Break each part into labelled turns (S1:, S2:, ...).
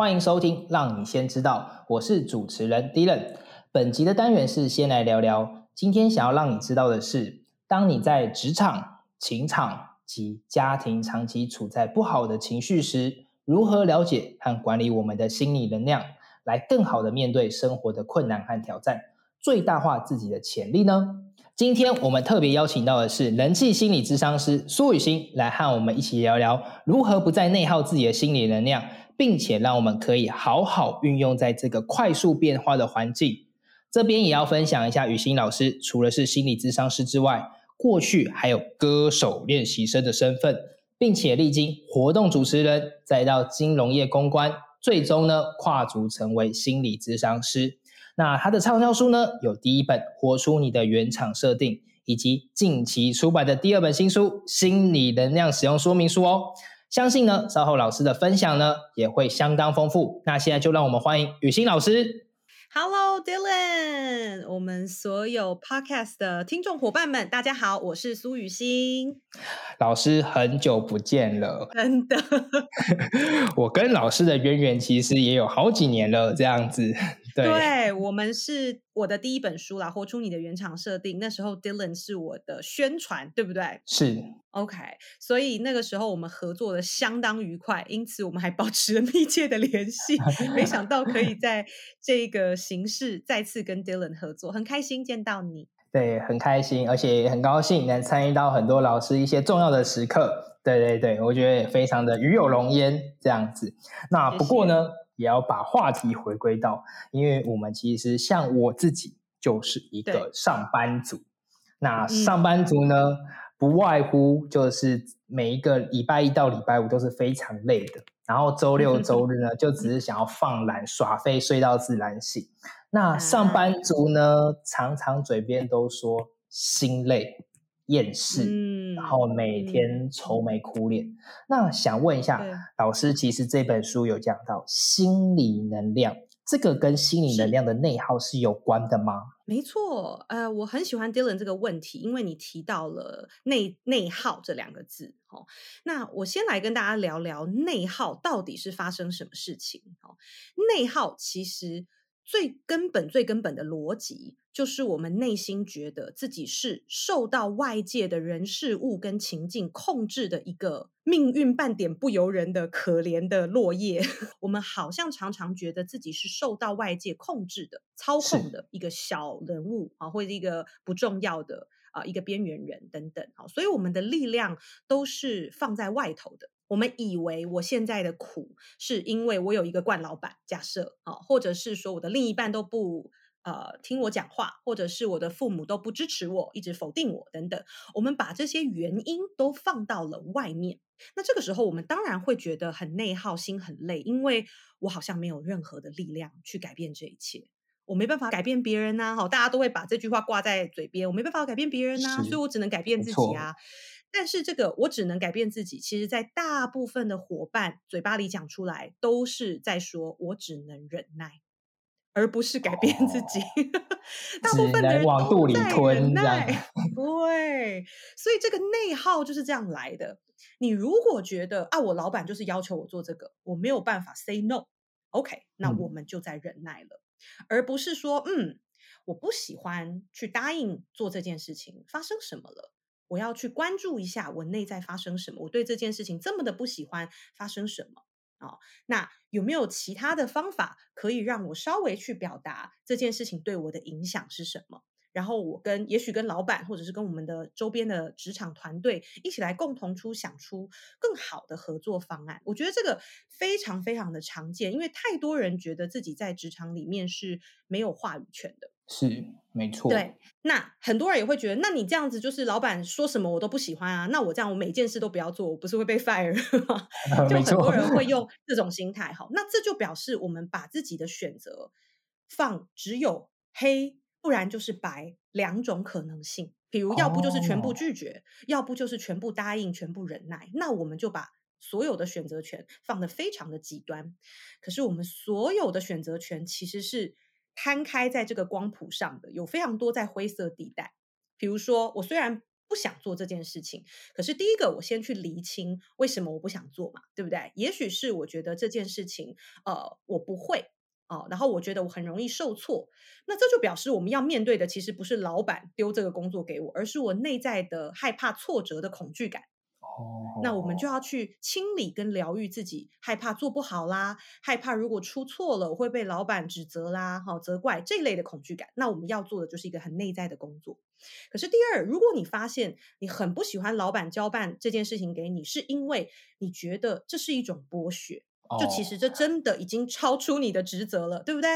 S1: 欢迎收听《让你先知道》，我是主持人 Dylan。本集的单元是先来聊聊，今天想要让你知道的是，当你在职场、情场及家庭长期处在不好的情绪时，如何了解和管理我们的心理能量，来更好的面对生活的困难和挑战，最大化自己的潜力呢？今天我们特别邀请到的是人气心理咨商师苏雨欣，来和我们一起聊聊如何不再内耗自己的心理能量，并且让我们可以好好运用在这个快速变化的环境。这边也要分享一下，雨欣老师除了是心理咨商师之外，过去还有歌手练习生的身份，并且历经活动主持人，再到金融业公关，最终呢跨足成为心理咨商师。那他的畅销书呢，有第一本《活出你的原厂设定》，以及近期出版的第二本新书《心理能量使用说明书》哦。相信呢，稍后老师的分享呢，也会相当丰富。那现在就让我们欢迎雨欣老师。
S2: Hello Dylan，我们所有 Podcast 的听众伙伴们，大家好，我是苏雨欣。
S1: 老师很久不见了，
S2: 真的，
S1: 我跟老师的渊源其实也有好几年了，这样子。对，
S2: 对我们是我的第一本书啦，《活出你的原厂设定》。那时候 Dylan 是我的宣传，对不对
S1: 是
S2: ？OK，所以那个时候我们合作的相当愉快，因此我们还保持了密切的联系。没想到可以在这个形式再次跟 Dylan 合作，很开心见到你。
S1: 对，很开心，而且也很高兴能参与到很多老师一些重要的时刻。对对对，我觉得也非常的与有荣焉这样子。那不过呢，也要把话题回归到，因为我们其实像我自己就是一个上班族。那
S2: 嗯。
S1: 上班族呢，不外乎就是每一个礼拜一到礼拜五都是非常累的，然后周六周日呢，就只是想要放懒耍废，睡到自然醒。那上班族呢，常常嘴边都说心累、厌世，
S2: 嗯
S1: 然后每天愁眉苦脸。那想问一下老师，其实这本书有讲到心理能量，这个跟心理能量的内耗是有关的吗？
S2: 没错，呃，我很喜欢 Dylan 这个问题，因为你提到了内内耗这两个字。哦，那我先来跟大家聊聊内耗到底是发生什么事情。哦，内耗其实最根本、最根本的逻辑，就是我们内心觉得自己是受到外界的人事物跟情境控制的一个命运半点不由人的可怜的落叶。我们好像常常觉得自己是受到外界控制的、操控的一个小人物啊，或者一个不重要的啊一个边缘人等等啊，所以我们的力量都是放在外头的。我们以为我现在的苦是因为我有一个惯老板，假设啊，或者是说我的另一半都不呃听我讲话，或者是我的父母都不支持我，一直否定我等等。我们把这些原因都放到了外面，那这个时候我们当然会觉得很内耗，心很累，因为我好像没有任何的力量去改变这一切。我没办法改变别人呐、好，大家都会把这句话挂在嘴边。我没办法改变别人呐、
S1: 是
S2: 所以我只能改变自己啊。但是这个我只能改变自己，其实在大部分的伙伴嘴巴里讲出来，都是在说我只能忍耐，而不是改变自己。大部分的人
S1: 往
S2: 都
S1: 肚里
S2: 在
S1: 吞
S2: 忍耐，对，所以这个内耗就是这样来的。你如果觉得啊，我老板就是要求我做这个，我没有办法 say no，OK，、那
S1: 嗯
S2: 我们就在忍耐了，而不是说嗯，我不喜欢去答应做这件事情，发生什么了？我要去关注一下我内在发生什么，我对这件事情这么的不喜欢，发生什么？哦，那有没有其他的方法可以让我稍微去表达这件事情对我的影响是什么？然后我跟也许跟老板或者是跟我们的周边的职场团队一起来共同出想出更好的合作方案。我觉得这个非常非常的常见，因为太多人觉得自己在职场里面是没有话语权的。
S1: 是没错。
S2: 对，那很多人也会觉得，那你这样子就是老板说什么我都不喜欢啊，那我这样我每件事都不要做，我不是会被 fire 吗？就很多人会用这种心态，好，那这就表示我们把自己的选择放只有黑，不然就是白两种可能性。比如，要不就是全部拒绝，要不就是全部答应、全部忍耐。那我们就把所有的选择权放得非常的极端。可是，我们所有的选择权其实是摊开在这个光谱上的，有非常多在灰色地带。比如说，我虽然不想做这件事情，可是第一个，我先去厘清为什么我不想做嘛，对不对？也许是我觉得这件事情，呃，我不会。哦，然后我觉得我很容易受挫，那这就表示我们要面对的其实不是老板丢这个工作给我，而是我内在的害怕挫折的恐惧感。哦，那我们就要去清理跟疗愈自己害怕做不好啦，害怕如果出错了会被老板指责啦，好，责怪这类的恐惧感。那我们要做的就是一个很内在的工作。可是第二，如果你发现你很不喜欢老板交办这件事情给你，是因为你觉得这是一种剥削。就其实这真的已经超出你的职责了，对不对？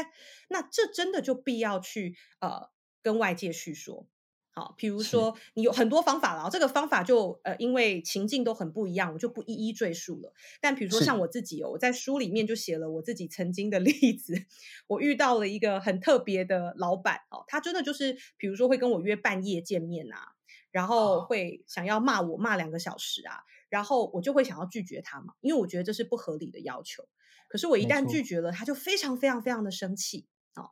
S2: 那这真的就必要去呃跟外界叙说。好，比如说你有很多方法了，这个方法就呃因为情境都很不一样，我就不一一赘述了。但比如说像我自己哦，我在书里面就写了我自己曾经的 例子，我遇到了一个很特别的老板哦，他真的就是比如说会跟我约半夜见面啊，然后会想要骂我骂两个小时啊。然后我就会想要拒绝他嘛，因为我觉得这是不合理的要求。可是我一旦拒绝了，他就非常非常非常的生气哦。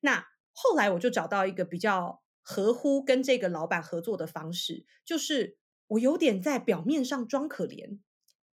S2: 那后来我就找到一个比较合乎跟这个老板合作的方式，就是我有点在表面上装可怜。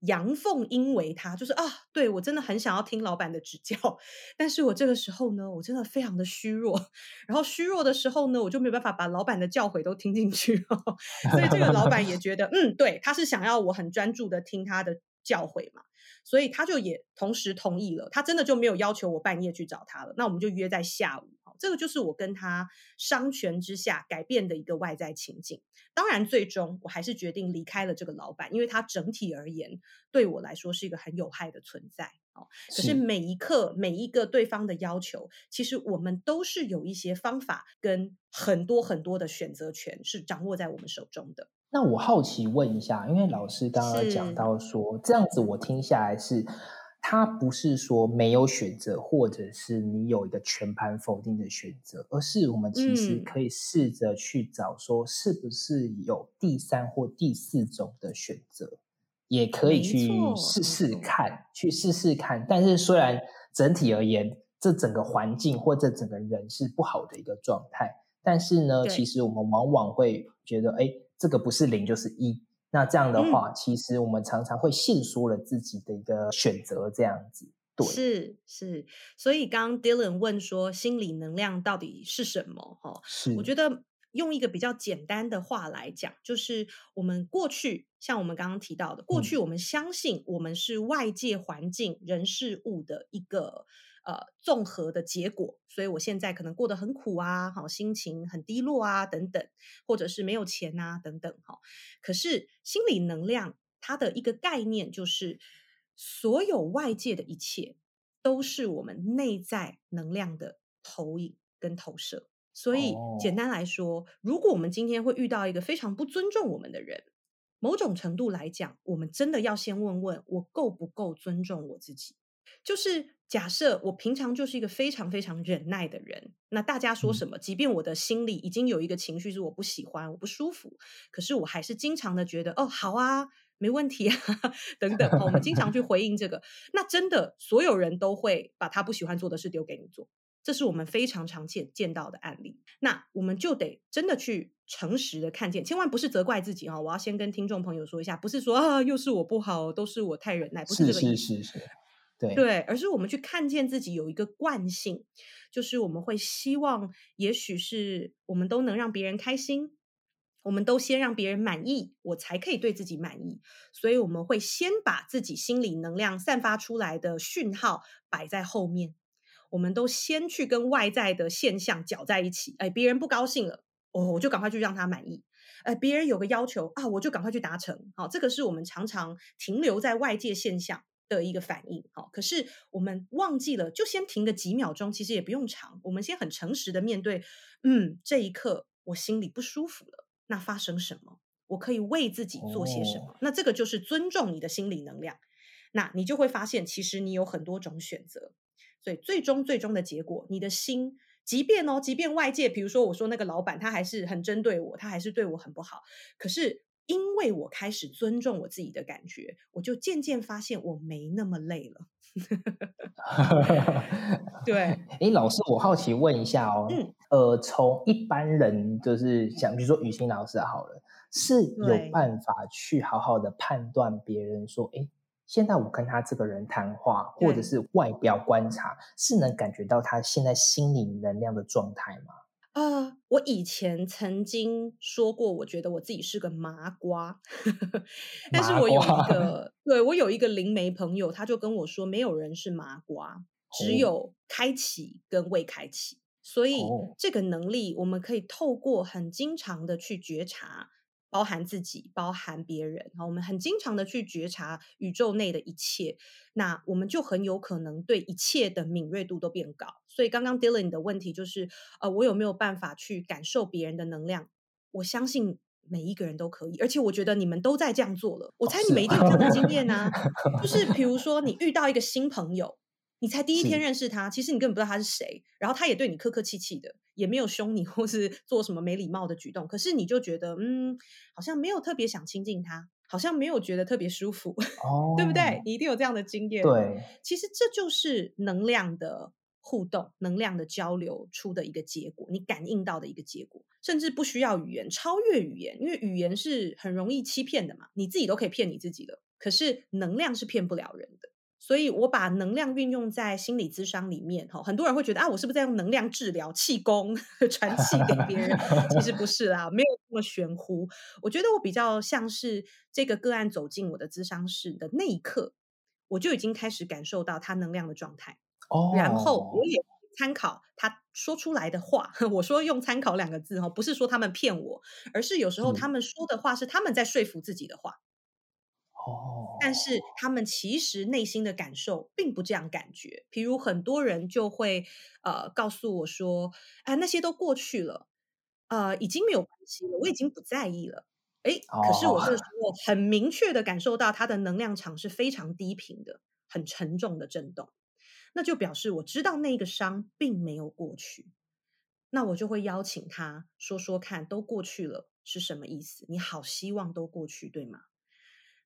S2: 阳奉阴违，他就是啊，对我真的很想要听老板的指教，但是我这个时候呢，我真的非常的虚弱，然后虚弱的时候呢，我就没有办法把老板的教诲都听进去，所以这个老板也觉得，嗯，对，他是想要我很专注的听他的教诲嘛。所以他就也同时同意了，他真的就没有要求我半夜去找他了。那我们就约在下午，这个就是我跟他商权之下改变的一个外在情境。当然，最终我还是决定离开了这个老板，因为他整体而言对我来说是一个很有害的存在。哦，可是每一刻每一个对方的要求，其实我们都是有一些方法跟很多很多的选择权是掌握在我们手中的。
S1: 那我好奇问一下，因为老师刚刚讲到说，这样子我听下来是，他不是说没有选择，或者是你有一个全盘否定的选择，而是我们其实可以试着去找说，是不是有第三或第四种的选择，也可以去试试看，去试试看。但是虽然整体而言，这整个环境或者整个人是不好的一个状态，但是呢，其实我们往往会觉得，哎。这个不是零就是一，那这样的话，其实我们常常会限缩了自己的一个选择，这样子。对，
S2: 是是。所以刚刚 Dylan 问说，心理能量到底是什么？哈，
S1: 是。
S2: 我觉得用一个比较简单的话来讲，就是我们过去，像我们刚刚提到的，过去我们相信我们是外界环境、人事物的一个。呃，综合的结果，所以我现在可能过得很苦啊，好，心情很低落啊，等等，或者是没有钱啊，等等，哈。可是心理能量它的一个概念就是，所有外界的一切都是我们内在能量的投影跟投射。所以简单来说，如果我们今天会遇到一个非常不尊重我们的人，某种程度来讲，我们真的要先问问我够不够尊重我自己。就是假设我平常就是一个非常非常忍耐的人，那大家说什么，即便我的心里已经有一个情绪是我不喜欢、我不舒服，可是我还是经常的觉得哦，好啊，没问题啊，等等。我们经常去回应这个，那真的所有人都会把他不喜欢做的事丢给你做，这是我们非常常见见到的案例。那我们就得真的去诚实的看见，千万不是责怪自己哈。我要先跟听众朋友说一下，不是说啊，又是我不好，都是我太忍耐，不是这个意思。
S1: 对，
S2: 而是我们去看见自己有一个惯性，就是我们会希望，也许是我们都能让别人开心，我们都先让别人满意，我才可以对自己满意。所以我们会先把自己心理能量散发出来的讯号摆在后面，我们都先去跟外在的现象搅在一起。哎，别人不高兴了，哦，我就赶快去让他满意。哎，别人有个要求啊，我就赶快去达成。好，这个是我们常常停留在外界现象。的一个反应。好，可是我们忘记了，就先停个几秒钟，其实也不用长。我们先很诚实的面对，嗯，这一刻我心里不舒服了，那发生什么？我可以为自己做些什么？那这个就是尊重你的心理能量。那你就会发现，其实你有很多种选择。所以最终最终的结果，你的心，即便哦，即便外界，比如说我说那个老板，他还是很针对我，他还是对我很不好。可是因为我开始尊重我自己的感觉，我就渐渐发现我没那么累了。对，
S1: 哎，老师，我好奇问一下哦，嗯，呃，从一般人就是想，比如说雨欣老师好了。是有办法去好好的判断别人说，哎，现在我跟他这个人谈话，或者是外表观察，是能感觉到他现在心理能量的状态吗？
S2: 啊，我以前曾经说过，我觉得我自己是个麻瓜，但是我有一个，对我有一个灵媒朋友，他就跟我说，没有人是麻瓜，只有开启跟未开启，所以这个能力我们可以透过很经常的去觉察。包含自己，包含别人，好，我们很经常的去觉察宇宙内的一切，那我们就很有可能对一切的敏锐度都变高。所以刚刚 Dylan 的问题就是，呃，我有没有办法去感受别人的能量？我相信每一个人都可以，而且我觉得你们都在这样做了。我猜你们一定有这样的经验呢，就是比如说你遇到一个新朋友。你才第一天认识他，其实你根本不知道他是谁，然后他也对你客客气气的，也没有凶你或是 做什么没礼貌的举动，可是你就觉得，嗯，好像没有特别想亲近他，好像没有觉得特别舒服，哦，对不对？你一定有这样的经验。
S1: 对，
S2: 其实这就是能量的互动、能量的交流出的一个结果，你感应到的一个结果，甚至不需要语言，超越语言，因为语言是很容易欺骗的嘛，你自己都可以骗你自己的，可是能量是骗不了人的。所以我把能量运用在心理咨商里面，哈，很多人会觉得啊，我是不是在用能量治疗气功 传气给别人？其实不是啦，没有那么玄乎。我觉得我比较像是这个个案走进我的咨商室的那一刻，我就已经开始感受到他能量的状态。哦，然后我也参考他说出来的话。我说用参考两个字哈，不是说他们骗我，而是有时候他们说的话是他们在说服自己的话。
S1: 哦，
S2: 但是他们其实内心的感受并不这样感觉。譬如很多人就会呃告诉我说：“啊，那些都过去了，呃，已经没有关系了，我已经不在意了。”哎，可是我这个时候很明确的感受到他的能量场是非常低频的，很沉重的震动，那就表示我知道那个伤并没有过去。那我就会邀请他说说看，都过去了是什么意思？你好，希望都过去，对吗？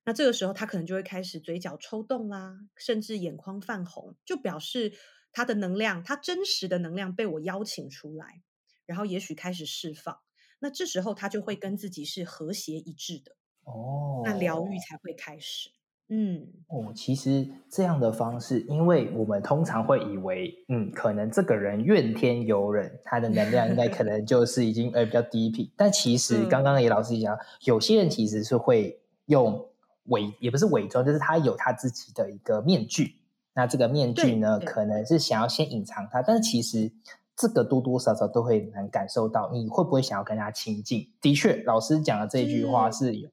S2: 那这个时候，他可能就会开始嘴角抽动啦，甚至眼眶泛红，就表示他的能量，他真实的能量被我邀请出来，然后也许开始释放。那这时候他就会跟自己是和谐一致的哦，那疗愈才会开始。嗯，
S1: 哦，其实这样的方式，因为我们通常会以为，嗯，可能这个人怨天尤人，他的能量应该可能 就是已经呃比较低频，但其实刚刚也老师讲，有些人其实是会用。伪也不是伪装，就是他有他自己的一个面具。那这个面具呢，可能是想要先隐藏他，但是其实这个多多少少都会能感受到，你会不会想要跟他亲近？的确，老师讲的这句话是有，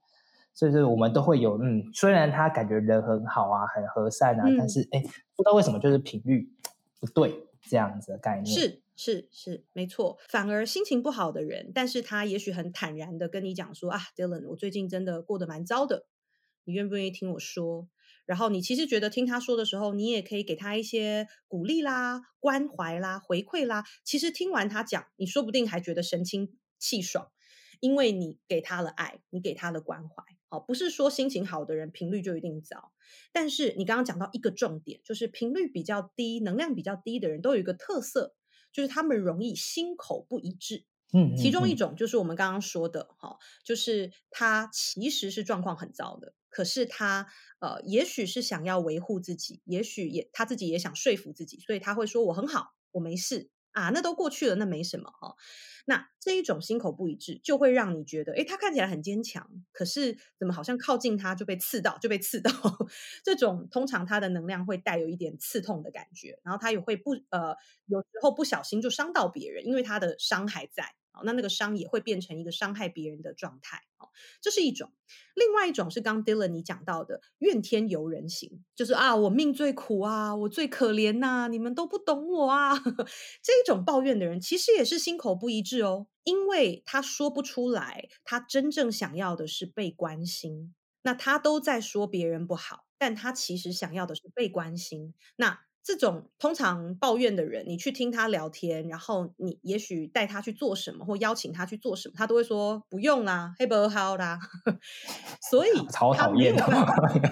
S1: 所以说我们都会有。嗯，虽然他感觉人很好啊，很和善啊，但是哎，不知道为什么就是频率不对这样子的概念。
S2: 是是是，没错。反而心情不好的人，但是他也许很坦然的跟你讲说啊，Dylan，我最近真的过得蛮糟的。你愿不愿意听我说？然后你其实觉得听他说的时候，你也可以给他一些鼓励啦、关怀啦、回馈啦。其实听完他讲，你说不定还觉得神清气爽，因为你给他了爱，你给他了关怀。好，不是说心情好的人频率就一定糟。但是你刚刚讲到一个重点，就是频率比较低、能量比较低的人都有一个特色，就是他们容易心口不一致。嗯，其中一种就是我们刚刚说的，哈，就是他其实是状况很糟的。可是他呃，也许是想要维护自己，也许也他自己也想说服自己，所以他会说我很好，我没事啊，那都过去了，那没什么哈。那这一种心口不一致，就会让你觉得，哎，他看起来很坚强，可是怎么好像靠近他就被刺到，就被刺到。这种通常他的能量会带有一点刺痛的感觉，然后他也会不呃，有时候不小心就伤到别人，因为他的伤还在。那那个伤也会变成一个伤害别人的状态。哦，这是一种。另外一种是刚 Dylan 你讲到的怨天尤人型，就是啊，我命最苦啊，我最可怜呐，你们都不懂我啊。这种抱怨的人其实也是心口不一致哦，因为他说不出来，他真正想要的是被关心。那他都在说别人不好，但他其实想要的是被关心。那这种通常抱怨的人，你去听他聊天，然后你也许带他去做什么，或邀请他去做什么，他都会说不用啦，黑不好啦。所以
S1: 超讨厌，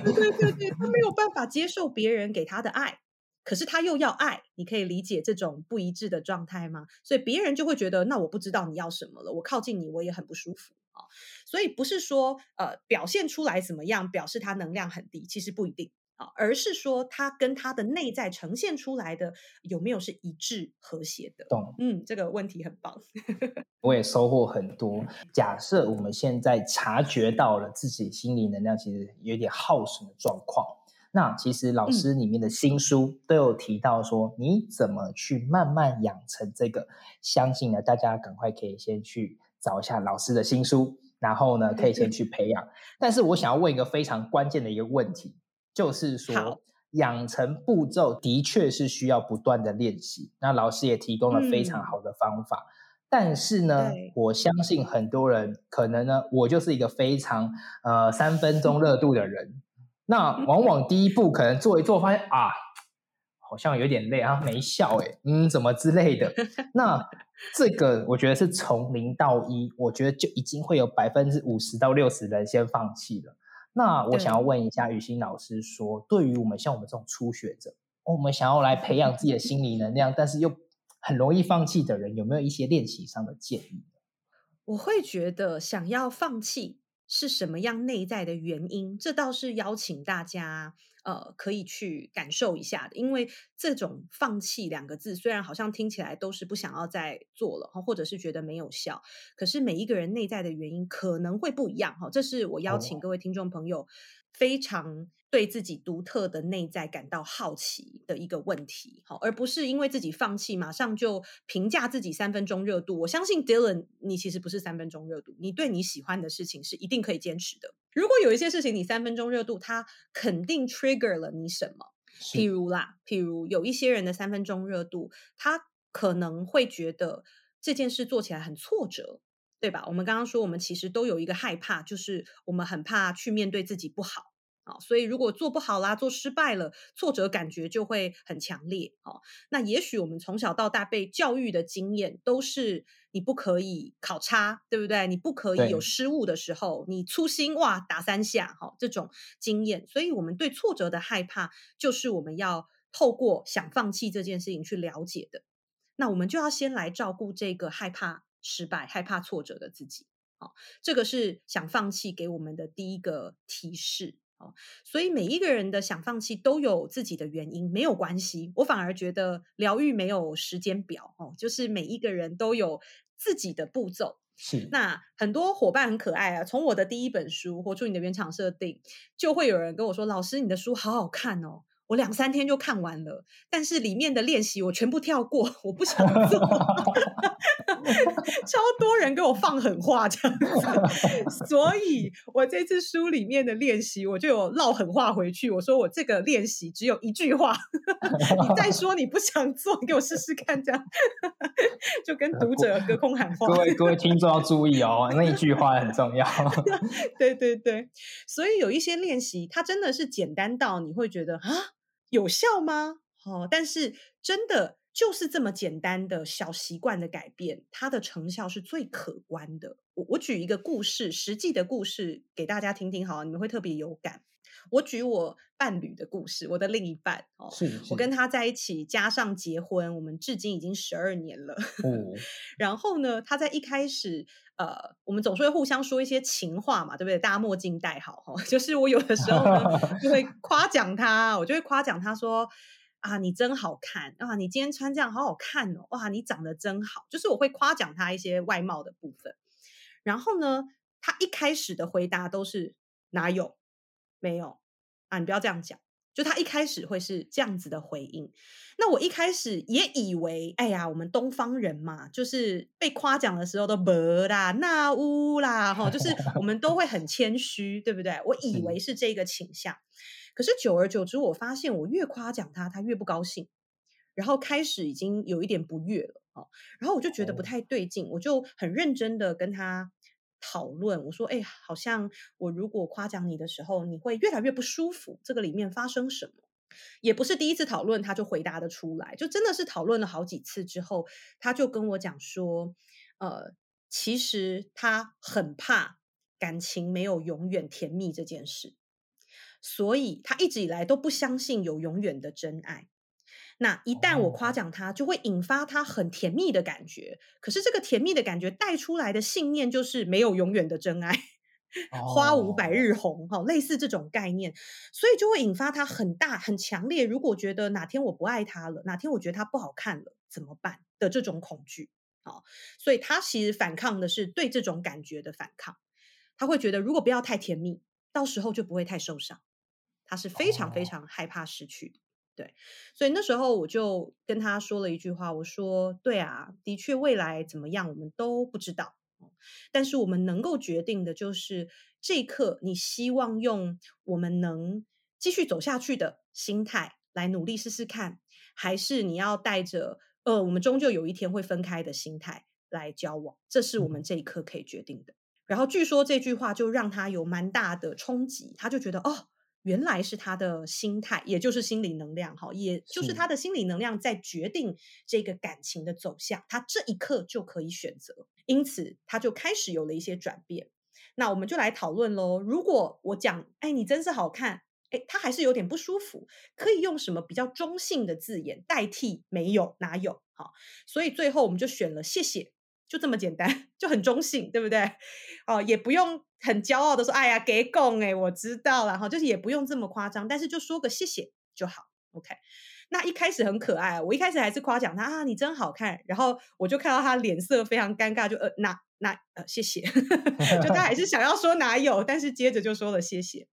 S2: 对对对对，他没有办法接受别人给他的爱，可是他又要爱，你可以理解这种不一致的状态吗？所以别人就会觉得，那我不知道你要什么了，我靠近你我也很不舒服啊。所以不是说呃表现出来怎么样，表示他能量很低，其实不一定。啊，而是说它跟它的内在呈现出来的有没有是一致和谐的？
S1: 懂，
S2: 嗯，这个问题很棒，
S1: 我也收获很多。假设我们现在察觉到了自己心理能量其实有点耗损的状况，那其实老师里面的新书都有提到说，你怎么去慢慢养成这个？相信呢，大家赶快可以先去找一下老师的新书，然后呢，可以先去培养。但是我想要问一个非常关键的一个问题。就是说，养成步骤的确是需要不断的练习。那老师也提供了非常好的方法，但是呢，我相信很多人可能呢，我就是一个非常呃三分钟热度的人。那 往往第一步可能做一做，发现啊，好像有点累啊，没效哎，嗯，怎么之类的。那这个我觉得是从零到一，我觉得就已经会有百分之五十到六十人先放弃了。那我想要问一下雨欣老师，说对于我们像我们这种初学者，我们想要来培养自己的心理能量，但是又很容易放弃的人，有没有一些练习上的建议？
S2: 我会觉得想要放弃是什么样内在的原因？这倒是邀请大家。呃，可以去感受一下的，因为这种“放弃”两个字，虽然好像听起来都是不想要再做了，或者是觉得没有效，可是每一个人内在的原因可能会不一样哈。这是我邀请各位听众朋友非常对自己独特的内在感到好奇的一个问题，好，而不是因为自己放弃马上就评价自己三分钟热度。我相信 Dylan，你其实不是三分钟热度，你对你喜欢的事情是一定可以坚持的。如果有一些事情你三分钟热度，它肯定 trigger 了你什么？譬如啦，譬如有一些人的三分钟热度，他可能会觉得这件事做起来很挫折，对吧？我们刚刚说，我们其实都有一个害怕，就是我们很怕去面对自己不好。啊，所以如果做不好啦，做失败了，挫折感觉就会很强烈。哦，那也许我们从小到大被教育的经验都是你不可以考差，对不对？你不可以有失误的时候，你粗心哇打三下，哈，这种经验，所以我们对挫折的害怕，就是我们要透过想放弃这件事情去了解的。那我们就要先来照顾这个害怕失败、害怕挫折的自己。哦，这个是想放弃给我们的第一个提示。哦，所以每一个人的想放弃都有自己的原因，没有关系。我反而觉得疗愈没有时间表哦，就是每一个人都有自己的步骤。
S1: 是，
S2: 那很多伙伴很可爱啊。从我的第一本书《活出你的原厂设定》，就会有人跟我说：“老师，你的书好好看哦。”我两三天就看完了，但是里面的练习我全部跳过，我不想做。超多人给我放狠话这样子，所以我这次书里面的练习，我就有唠狠话回去。我说我这个练习只有一句话，你再说你不想做，你给我试试看，这样就跟读者隔空喊话。
S1: 各位各位听众要注意哦，那一句话很重要。
S2: 对对对，所以有一些练习，它真的是简单到你会觉得啊。有效吗？哦，但是真的就是这么简单的小习惯的改变，它的成效是最可观的。我我举一个故事，实际的故事给大家听听，好，你们会特别有感。我举我伴侣的故事，我的另一半
S1: 哦，是
S2: 我跟他在一起，加上结婚，我们至今已经十二年了。哦，然后呢，他在一开始，呃，我们总是会互相说一些情话嘛，对不对？大家墨镜戴好哈，就是我有的时候呢，就会 夸奖他，我就会夸奖他说啊，你真好看啊，你今天穿这样好好看哦，哇，你长得真好，就是我会夸奖他一些外貌的部分。然后呢，他一开始的回答都是哪有？没有啊，你不要这样讲。就他一开始会是这样子的回应。那我一开始也以为，哎呀，我们东方人嘛，就是被夸奖的时候都不啦、那乌啦，哈，就是我们都会很谦虚，对不对？我以为是这个倾向。可是久而久之，我发现我越夸奖他，他越不高兴，然后开始已经有一点不悦了，哦，然后我就觉得不太对劲，我就很认真的跟他讨论，我说，哎，好像我如果夸奖你的时候，你会越来越不舒服，这个里面发生什么？也不是第一次讨论，他就回答的出来，就真的是讨论了好几次之后，他就跟我讲说，呃，其实他很怕感情没有永远甜蜜这件事，所以他一直以来都不相信有永远的真爱。那一旦我夸奖他，就会引发他很甜蜜的感觉，可是这个甜蜜的感觉带出来的信念就是没有永远的真爱。花无百日红，哈，类似这种概念，所以就会引发他很大、很强烈。如果觉得哪天我不爱他了，哪天我觉得他不好看了，怎么办的这种恐惧，好，所以他其实反抗的是对这种感觉的反抗。他会觉得如果不要太甜蜜，到时候就不会太受伤。他是非常非常害怕失去的，对。所以那时候我就跟他说了一句话，我说：“对啊，的确未来怎么样，我们都不知道。”但是我们能够决定的就是这一刻，你希望用我们能继续走下去的心态来努力试试看，还是你要带着呃，我们终究有一天会分开的心态来交往？这是我们这一刻可以决定的。然后据说这句话就让他有蛮大的冲击，他就觉得哦。原来是他的心态，也就是心理能量，哈，也就是他的心理能量在决定这个感情的走向。他这一刻就可以选择，因此他就开始有了一些转变。那我们就来讨论喽。如果我讲，哎，你真是好看，哎，他还是有点不舒服，可以用什么比较中性的字眼代替？没有，哪有？好，所以最后我们就选了谢谢。就这么简单，就很中性，对不对？哦，也不用很骄傲的说，哎呀，给拱哎，我知道了哈，就是也不用这么夸张，但是就说个谢谢就好。OK，那一开始很可爱，我一开始还是夸奖他啊，你真好看，然后我就看到他脸色非常尴尬，就呃，那那呃，谢谢，就他还是想要说哪有，但是接着就说了谢谢。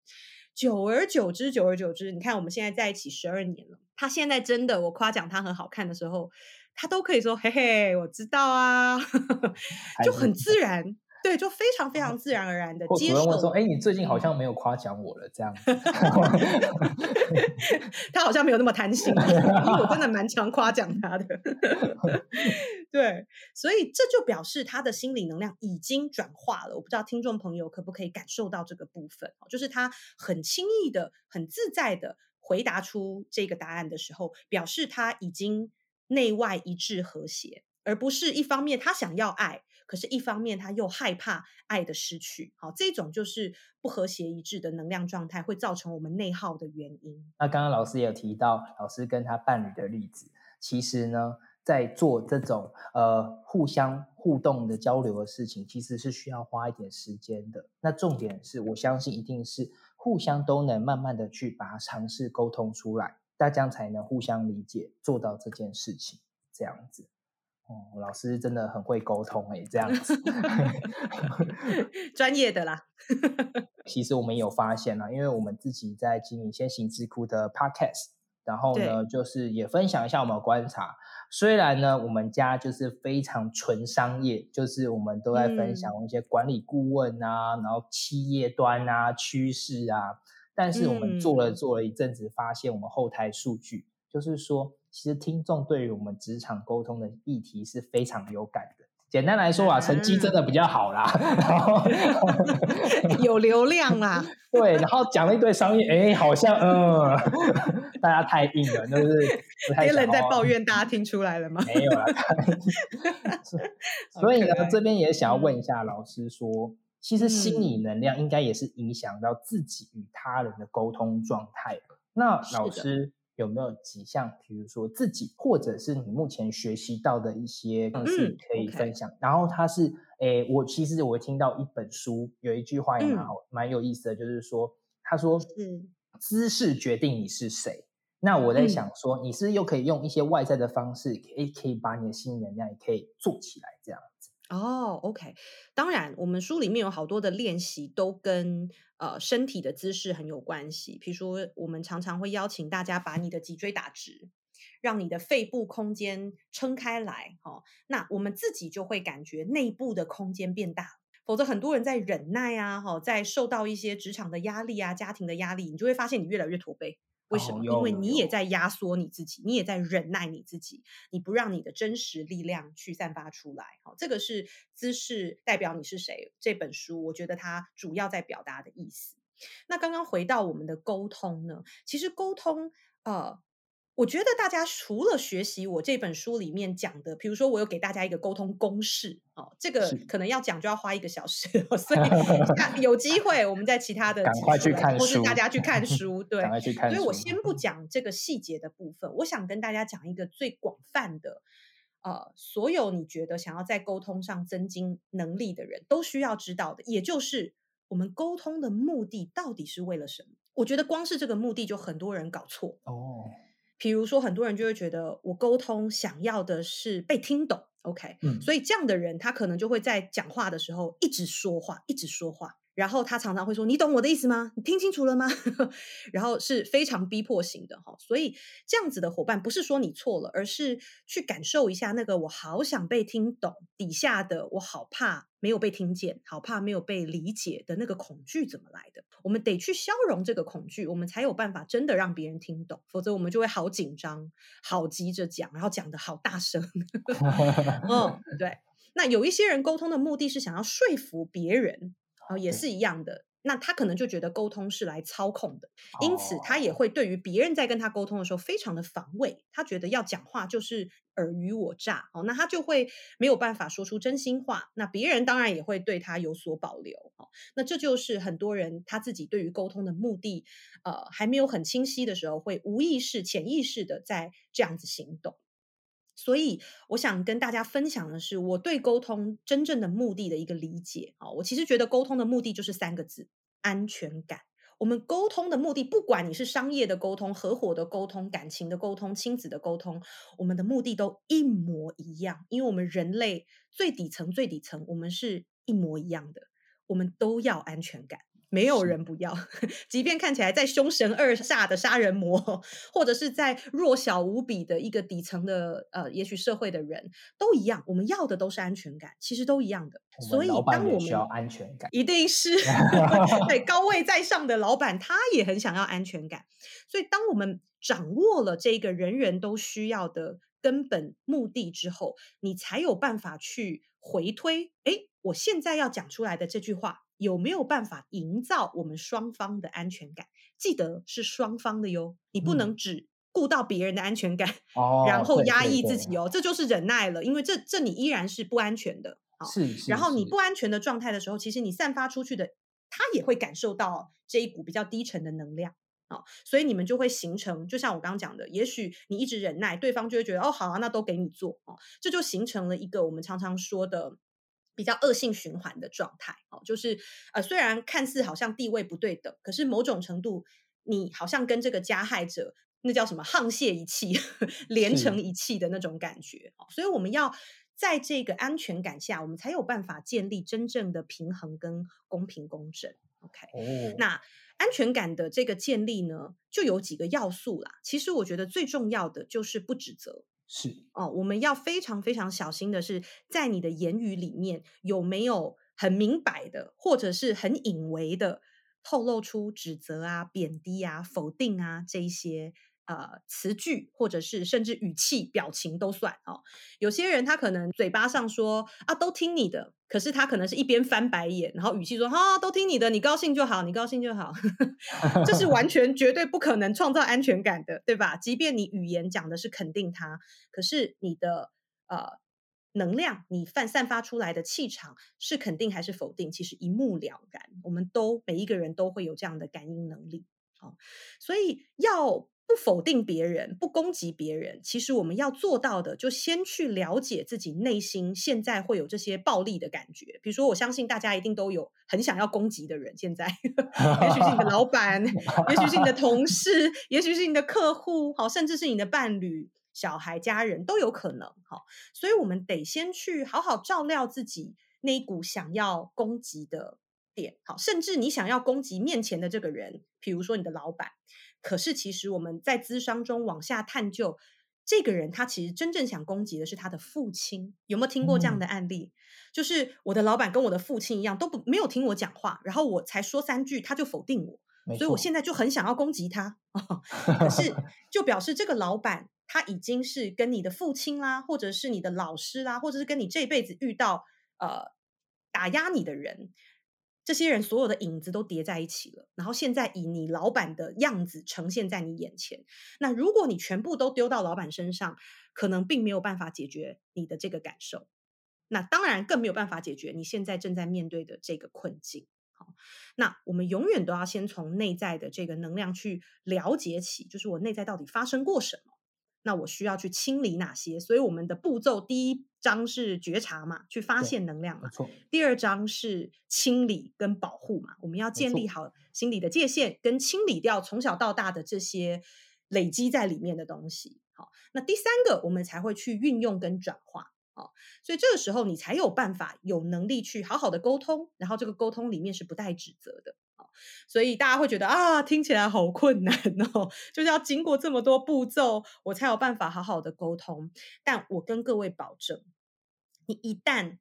S2: 久而久之，久而久之，你看我们现在在一起十二年了，他现在真的我夸奖他很好看的时候。他都可以说嘿嘿，我知道啊，就很自然，对，就非常非常自然而然的接受。
S1: 说，哎，你最近好像没有夸奖我了，这样。
S2: 他好像没有那么贪心，因为我真的蛮常夸奖他的。对，所以这就表示他的心理能量已经转化了。我不知道听众朋友可不可以感受到这个部分，就是他很轻易的、很自在的回答出这个答案的时候，表示他已经。内外一致和谐，而不是一方面他想要爱，可是一方面他又害怕爱的失去。好，这种就是不和谐一致的能量状态，会造成我们内耗的原因。
S1: 那刚刚老师也有提到，老师跟他伴侣的例子，其实呢，在做这种呃互相互动的交流的事情，其实是需要花一点时间的。那重点是我相信一定是互相都能慢慢的去把它尝试沟通出来。大家才能互相理解，做到这件事情，这样子。哦，老师真的很会沟通诶，这样子
S2: 专业的啦。
S1: 其实我们有发现啦，因为我们自己在经营先行智库的 podcast，然后呢，就是也分享一下我们观察。虽然呢，我们家就是非常纯商业，就是我们都在分享一些管理顾问啊，然后企业端啊，趋势啊。但是我们做了做了一阵子，发现我们后台数据就是说，其实听众对于我们职场沟通的议题是非常有感的。简单来说啊，成绩真的比较好啦，然后
S2: 有流量啦。
S1: 对，然后讲了一堆商业，哎，好像嗯，大家太硬了，就是
S2: 别人在抱怨，大家听出来了吗？
S1: 没有啦。所以呢，这边也想要问一下老师说。其实心理能量应该也是影响到自己与他人的沟通状态。那老师有没有几项，比如说自己或者是你目前学习到的一些方式可以分享？然后他是，诶，我其实我听到一本书有一句话也蛮好，蛮有意思的，就是说，他说，嗯姿势决定你是谁。那我在想说，你是又可以用一些外在的方式，可以可以把你的心理能量也可以做起来，这样子。
S2: 哦，OK，当然，我们书里面有好多的练习都跟呃身体的姿势很有关系。比如说，我们常常会邀请大家把你的脊椎打直，让你的肺部空间撑开来，哦，那我们自己就会感觉内部的空间变大。否则，很多人在忍耐啊，哈，在受到一些职场的压力啊、家庭的压力，你就会发现你越来越驼背。为什么？因为你也在压缩你自己，你也在忍耐你自己，你不让你的真实力量去散发出来。好，这个是姿势代表你是谁。这本书我觉得它主要在表达的意思。那刚刚回到我们的沟通呢？其实沟通，呃。我觉得大家除了学习我这本书里面讲的，比如说我有给大家一个沟通公式哦，这个可能要讲就要花一个小时，所以有机会我们在其他的
S1: 赶快去看
S2: 书，或是大家去看 书，对，
S1: 赶快去看
S2: 所以我先不讲这个细节的部分，我想跟大家讲一个最广泛的，呃，所有你觉得想要在沟通上增进能力的人都需要知道的，也就是我们沟通的目的到底是为了什么？我觉得光是这个目的就很多人搞错哦。比如说，很多人就会觉得我沟通想要的是被听懂，OK，所以这样的人他可能就会在讲话的时候一直说话，一直说话。然后他常常会说：“你懂我的意思吗？你听清楚了吗？” 然后是非常逼迫型的哈，所以这样子的伙伴不是说你错了，而是去感受一下那个我好想被听懂底下的我好怕没有被听见，好怕没有被理解的那个恐惧怎么来的？我们得去消融这个恐惧，我们才有办法真的让别人听懂，否则我们就会好紧张、好急着讲，然后讲的好大声。嗯，对。那有一些人沟通的目的是想要说服别人。哦，也是一样的。那他可能就觉得沟通是来操控的，因此他也会对于别人在跟他沟通的时候非常的防卫。他觉得要讲话就是尔虞我诈，哦，那他就会没有办法说出真心话。那别人当然也会对他有所保留。哦，那这就是很多人他自己对于沟通的目的，呃，还没有很清晰的时候，会无意识、潜意识的在这样子行动。所以，我想跟大家分享的是我对沟通真正的目的的一个理解啊。我其实觉得沟通的目的就是三个字：安全感。我们沟通的目的，不管你是商业的沟通、合伙的沟通、感情的沟通、亲子的沟通，我们的目的都一模一样。因为我们人类最底层、最底层，我们是一模一样的，我们都要安全感。没有人不要，即便看起来在凶神恶煞的杀人魔，或者是在弱小无比的一个底层的呃，也许社会的人都一样，我们要的都是安全感，其实都一样的。所以，当我们
S1: 需要安全感，
S2: 一定是 对高位在上的老板，他也很想要安全感。所以，当我们掌握了这个人人都需要的根本目的之后，你才有办法去回推。哎，我现在要讲出来的这句话。有没有办法营造我们双方的安全感？记得是双方的哟，你不能只顾到别人的安全感，然后压抑自己哦，这就是忍耐了。因为这这你依然是不安全的
S1: 是。
S2: 然后你不安全的状态的时候，其实你散发出去的，他也会感受到这一股比较低沉的能量啊，所以你们就会形成，就像我刚刚讲的，也许你一直忍耐，对方就会觉得哦，好啊，那都给你做哦，这就形成了一个我们常常说的。比较恶性循环的状态，哦，就是呃，虽然看似好像地位不对等，可是某种程度，你好像跟这个加害者，那叫什么沆瀣一气、连成一气的那种感觉。所以我们要在这个安全感下，我们才有办法建立真正的平衡跟公平公正。OK，哦，那安全感的这个建立呢，就有几个要素啦。其实我觉得最重要的就是不指责。
S1: 是
S2: 哦，我们要非常非常小心的是，在你的言语里面有没有很明摆的，或者是很隐微的透露出指责啊、贬低啊、否定啊这一些。呃，词句或者是甚至语气、表情都算哦。有些人他可能嘴巴上说啊，都听你的，可是他可能是一边翻白眼，然后语气说啊，都听你的，你高兴就好，你高兴就好。这是完全绝对不可能创造安全感的，对吧？即便你语言讲的是肯定他，可是你的呃能量，你散散发出来的气场是肯定还是否定，其实一目了然。我们都每一个人都会有这样的感应能力哦，所以要。不否定别人，不攻击别人，其实我们要做到的，就先去了解自己内心现在会有这些暴力的感觉。比如说，我相信大家一定都有很想要攻击的人，现在 也许是你的老板，也许是你的同事，也许是你的客户，好，甚至是你的伴侣。小孩、家人都有可能。哈，所以我们得先去好好照料自己那一股想要攻击的点。好，甚至你想要攻击面前的这个人，比如说你的老板，可是其实我们在咨商中往下探究。这个人他其实真正想攻击的是他的父亲，有没有听过这样的案例？就是我的老板跟我的父亲一样，都不没有听我讲话，然后我才说三句他就否定我，所以我现在就很想要攻击他。可是 就表示这个老板他已经是跟你的父亲啦，或者是你的老师啦，或者是跟你这辈子遇到呃打压你的人。这些人所有的影子都叠在一起了，然后现在以你老板的样子呈现在你眼前。那如果你全部都丢到老板身上，可能并没有办法解决你的这个感受。那当然更没有办法解决你现在正在面对的这个困境。好，那我们永远都要先从内在的这个能量去了解起，就是我内在到底发生过什么。那我需要去清理哪些？所以我们的步骤第一章是觉察嘛，去发现能量嘛。第二章是清理跟保护嘛，我们要建立好心理的界限，跟清理掉从小到大的这些累积在里面的东西。好，那第三个我们才会去运用跟转化。哦，所以这个时候你才有办法有能力去好好的沟通，然后这个沟通里面是不带指责的。所以大家会觉得啊，听起来好困难哦，就是要经过这么多步骤，我才有办法好好的沟通。但我跟各位保证，你一旦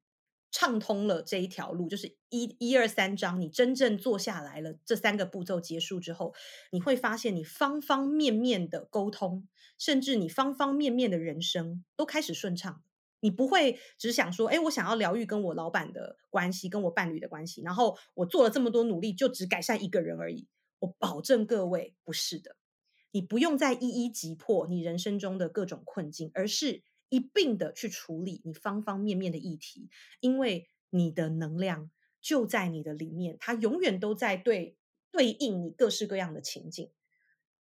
S2: 畅通了这一条路，就是一一二三章，你真正做下来了，这三个步骤结束之后，你会发现你方方面面的沟通，甚至你方方面面的人生都开始顺畅。你不会只想说，哎，我想要疗愈跟我老板的关系，跟我伴侣的关系，然后我做了这么多努力，就只改善一个人而已。我保证各位不是的，你不用再一一击破你人生中的各种困境，而是一并的去处理你方方面面的议题，因为你的能量就在你的里面，它永远都在对对应你各式各样的情境。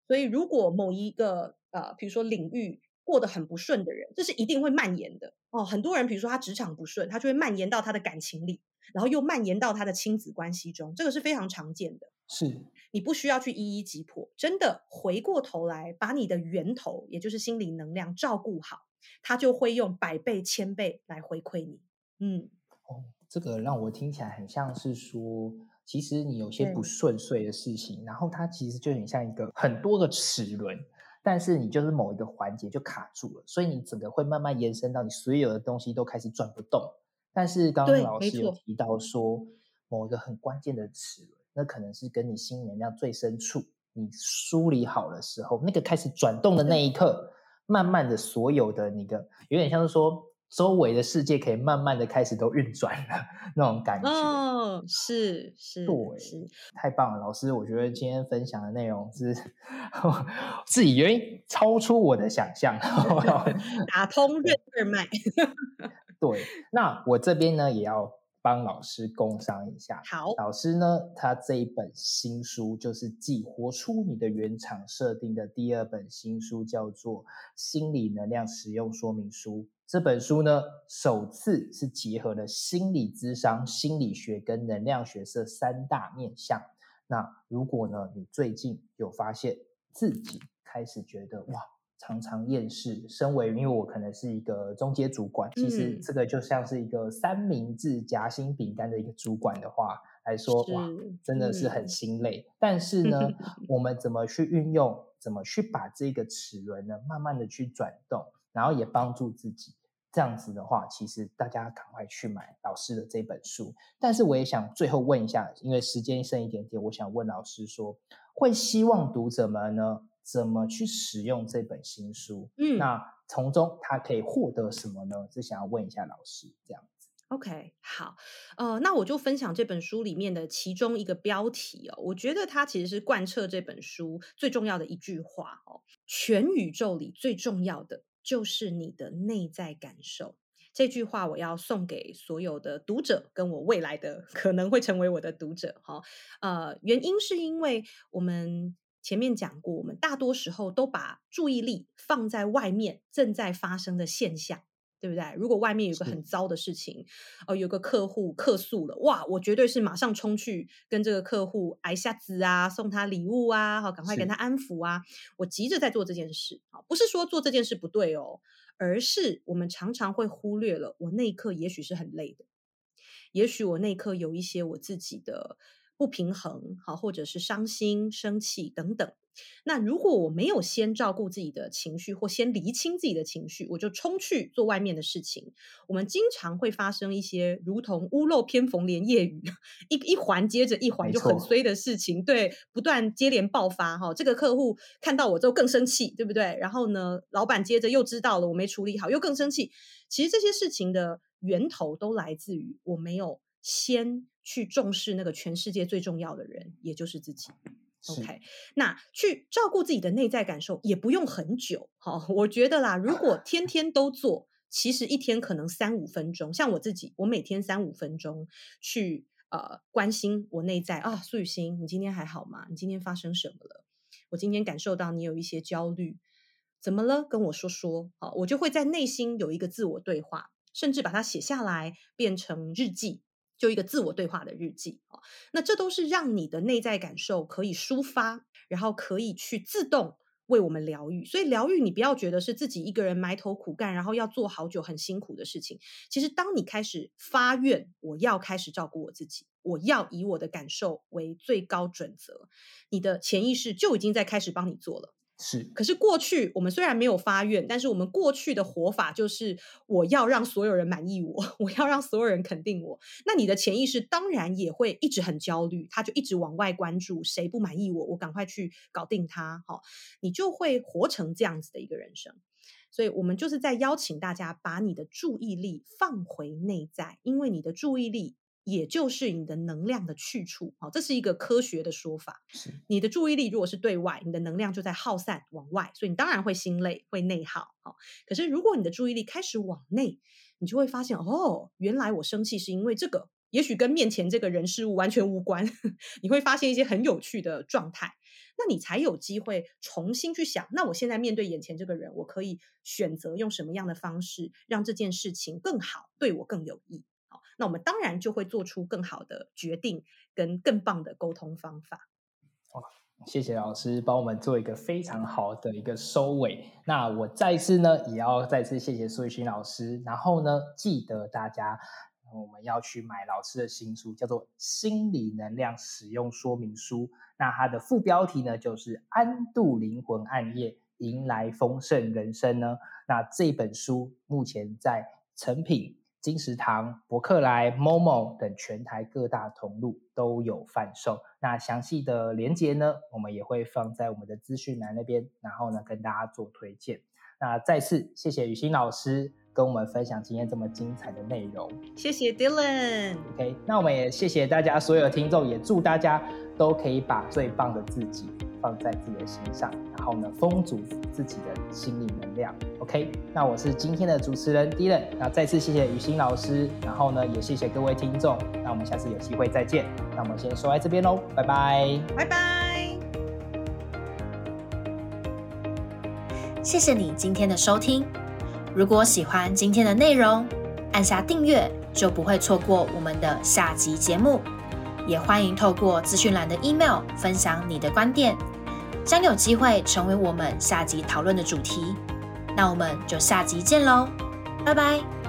S2: 所以，如果某一个呃，比如说领域，过得很不顺的人，这是一定会蔓延的哦。很多人，比如说他职场不顺，他就会蔓延到他的感情里，然后又蔓延到他的亲子关系中，这个是非常常见的。
S1: 是
S2: 你不需要去一一击破，真的回过头来把你的源头，也就是心理能量照顾好，他就会用百倍、千倍来回馈你。嗯，
S1: 哦，这个让我听起来很像是说，其实你有些不顺遂的事情，然后它其实就很像一个很多个齿轮。但是你就是某一个环节就卡住了，所以你整个会慢慢延伸到你所有的东西都开始转不动。但是刚刚老师有提到说，某一个很关键的齿轮，那可能是跟你心能量最深处，你梳理好的时候，那个开始转动的那一刻，慢慢的所有的那个有点像是说。周围的世界可以慢慢的开始都运转了，那种感觉。
S2: 嗯，是是，
S1: 对，是太棒了，老师，我觉得今天分享的内容是 自己原因超出我的想象，
S2: 打通任二脉。
S1: 对，那我这边呢也要。帮老师工商一下。
S2: 好，
S1: 老师呢，他这一本新书就是继《活出你的原厂设定》的第二本新书，叫做《心理能量使用说明书》。这本书呢，首次是结合了心理智商、心理学跟能量学这三大面向。那如果呢，你最近有发现自己开始觉得哇，常常厌世，身为因为我可能是一个中阶主管，其实这个就像是一个三明治夹心饼干的一个主管的话来说，哇，真的是很心累。但是呢，我们怎么去运用，怎么去把这个齿轮呢，慢慢的去转动，然后也帮助自己，这样子的话，其实大家赶快去买老师的这本书。但是我也想最后问一下，因为时间剩一点点，我想问老师说，会希望读者们呢？怎么去使用这本新书？嗯，那从中他可以获得什么呢？是想要问一下老师这样子。
S2: OK，好，呃，那我就分享这本书里面的其中一个标题哦。我觉得它其实是贯彻这本书最重要的一句话哦。全宇宙里最重要的就是你的内在感受。这句话我要送给所有的读者，跟我未来的可能会成为我的读者哈。呃，原因是因为我们。前面讲过，我们大多时候都把注意力放在外面正在发生的现象，对不对？如果外面有个很糟的事情，哦，有个客户客诉了，哇，我绝对是马上冲去跟这个客户挨下子啊，送他礼物啊，好，赶快跟他安抚啊，我急着在做这件事。啊，不是说做这件事不对哦，而是我们常常会忽略了，我那一刻也许是很累的，也许我那一刻有一些我自己的不平衡，好，或者是伤心、生气等等。那如果我没有先照顾自己的情绪，或先厘清自己的情绪，我就冲去做外面的事情，我们经常会发生一些如同屋漏偏逢连夜雨，一一环接着一环就很衰的事情，对，不断接连爆发哈。这个客户看到我之后更生气，对不对？然后呢，老板接着又知道了我没处理好，又更生气。其实这些事情的源头都来自于我没有先去重视那个全世界最重要的人，也就是自己。OK，那去照顾自己的内在感受也不用很久，好，我觉得啦，如果天天都做，其实一天可能三五分钟。像我自己，我每天三五分钟去呃关心我内在啊，苏雨欣，你今天还好吗？你今天发生什么了？我今天感受到你有一些焦虑，怎么了？跟我说说，好，我就会在内心有一个自我对话，甚至把它写下来，变成日记。就一个自我对话的日记啊，那这都是让你的内在感受可以抒发，然后可以去自动为我们疗愈。所以疗愈你不要觉得是自己一个人埋头苦干，然后要做好久很辛苦的事情。其实当你开始发愿，我要开始照顾我自己，我要以我的感受为最高准则，你的潜意识就已经在开始帮你做了。
S1: 是，
S2: 可是过去我们虽然没有发愿，但是我们过去的活法就是我要让所有人满意我，我要让所有人肯定我。那你的潜意识当然也会一直很焦虑，他就一直往外关注，谁不满意我，我赶快去搞定他。好，你就会活成这样子的一个人生。所以我们就是在邀请大家把你的注意力放回内在，因为你的注意力。也就是你的能量的去处，好，这是一个科学的说法。
S1: 是
S2: 你的注意力如果是对外，你的能量就在耗散往外，所以你当然会心累，会内耗。好，可是如果你的注意力开始往内，你就会发现，哦，原来我生气是因为这个，也许跟面前这个人事物完全无关。你会发现一些很有趣的状态，那你才有机会重新去想，那我现在面对眼前这个人，我可以选择用什么样的方式让这件事情更好，对我更有益。那我们当然就会做出更好的决定，跟更棒的沟通方法。
S1: 哇，谢谢老师帮我们做一个非常好的一个收尾。那我再次呢，也要再次谢谢苏玉勋老师。然后呢，记得大家我们要去买老师的新书，叫做《心理能量使用说明书》。那它的副标题呢，就是“安度灵魂暗夜，迎来丰盛人生”呢。那这本书目前在成品。金石堂、博客来、Momo 等全台各大通路都有贩售。那详细的连接呢，我们也会放在我们的资讯栏那边，然后呢跟大家做推荐。那再次谢谢雨欣老师跟我们分享今天这么精彩的内容。
S2: 谢谢 Dylan。
S1: OK，那我们也谢谢大家所有的听众，也祝大家都可以把最棒的自己。放在自己的心上，然后呢，丰足自己的心理能量。OK，那我是今天的主持人 Dylan，那再次谢谢雨欣老师，然后呢，也谢谢各位听众。那我们下次有机会再见。那我们先说在这边喽，拜拜，
S2: 拜拜。
S3: 谢谢你今天的收听。如果喜欢今天的内容，按下订阅就不会错过我们的下集节目。也欢迎透过资讯栏的 email 分享你的观点。将有机会成为我们下集讨论的主题，那我们就下集见喽，拜拜。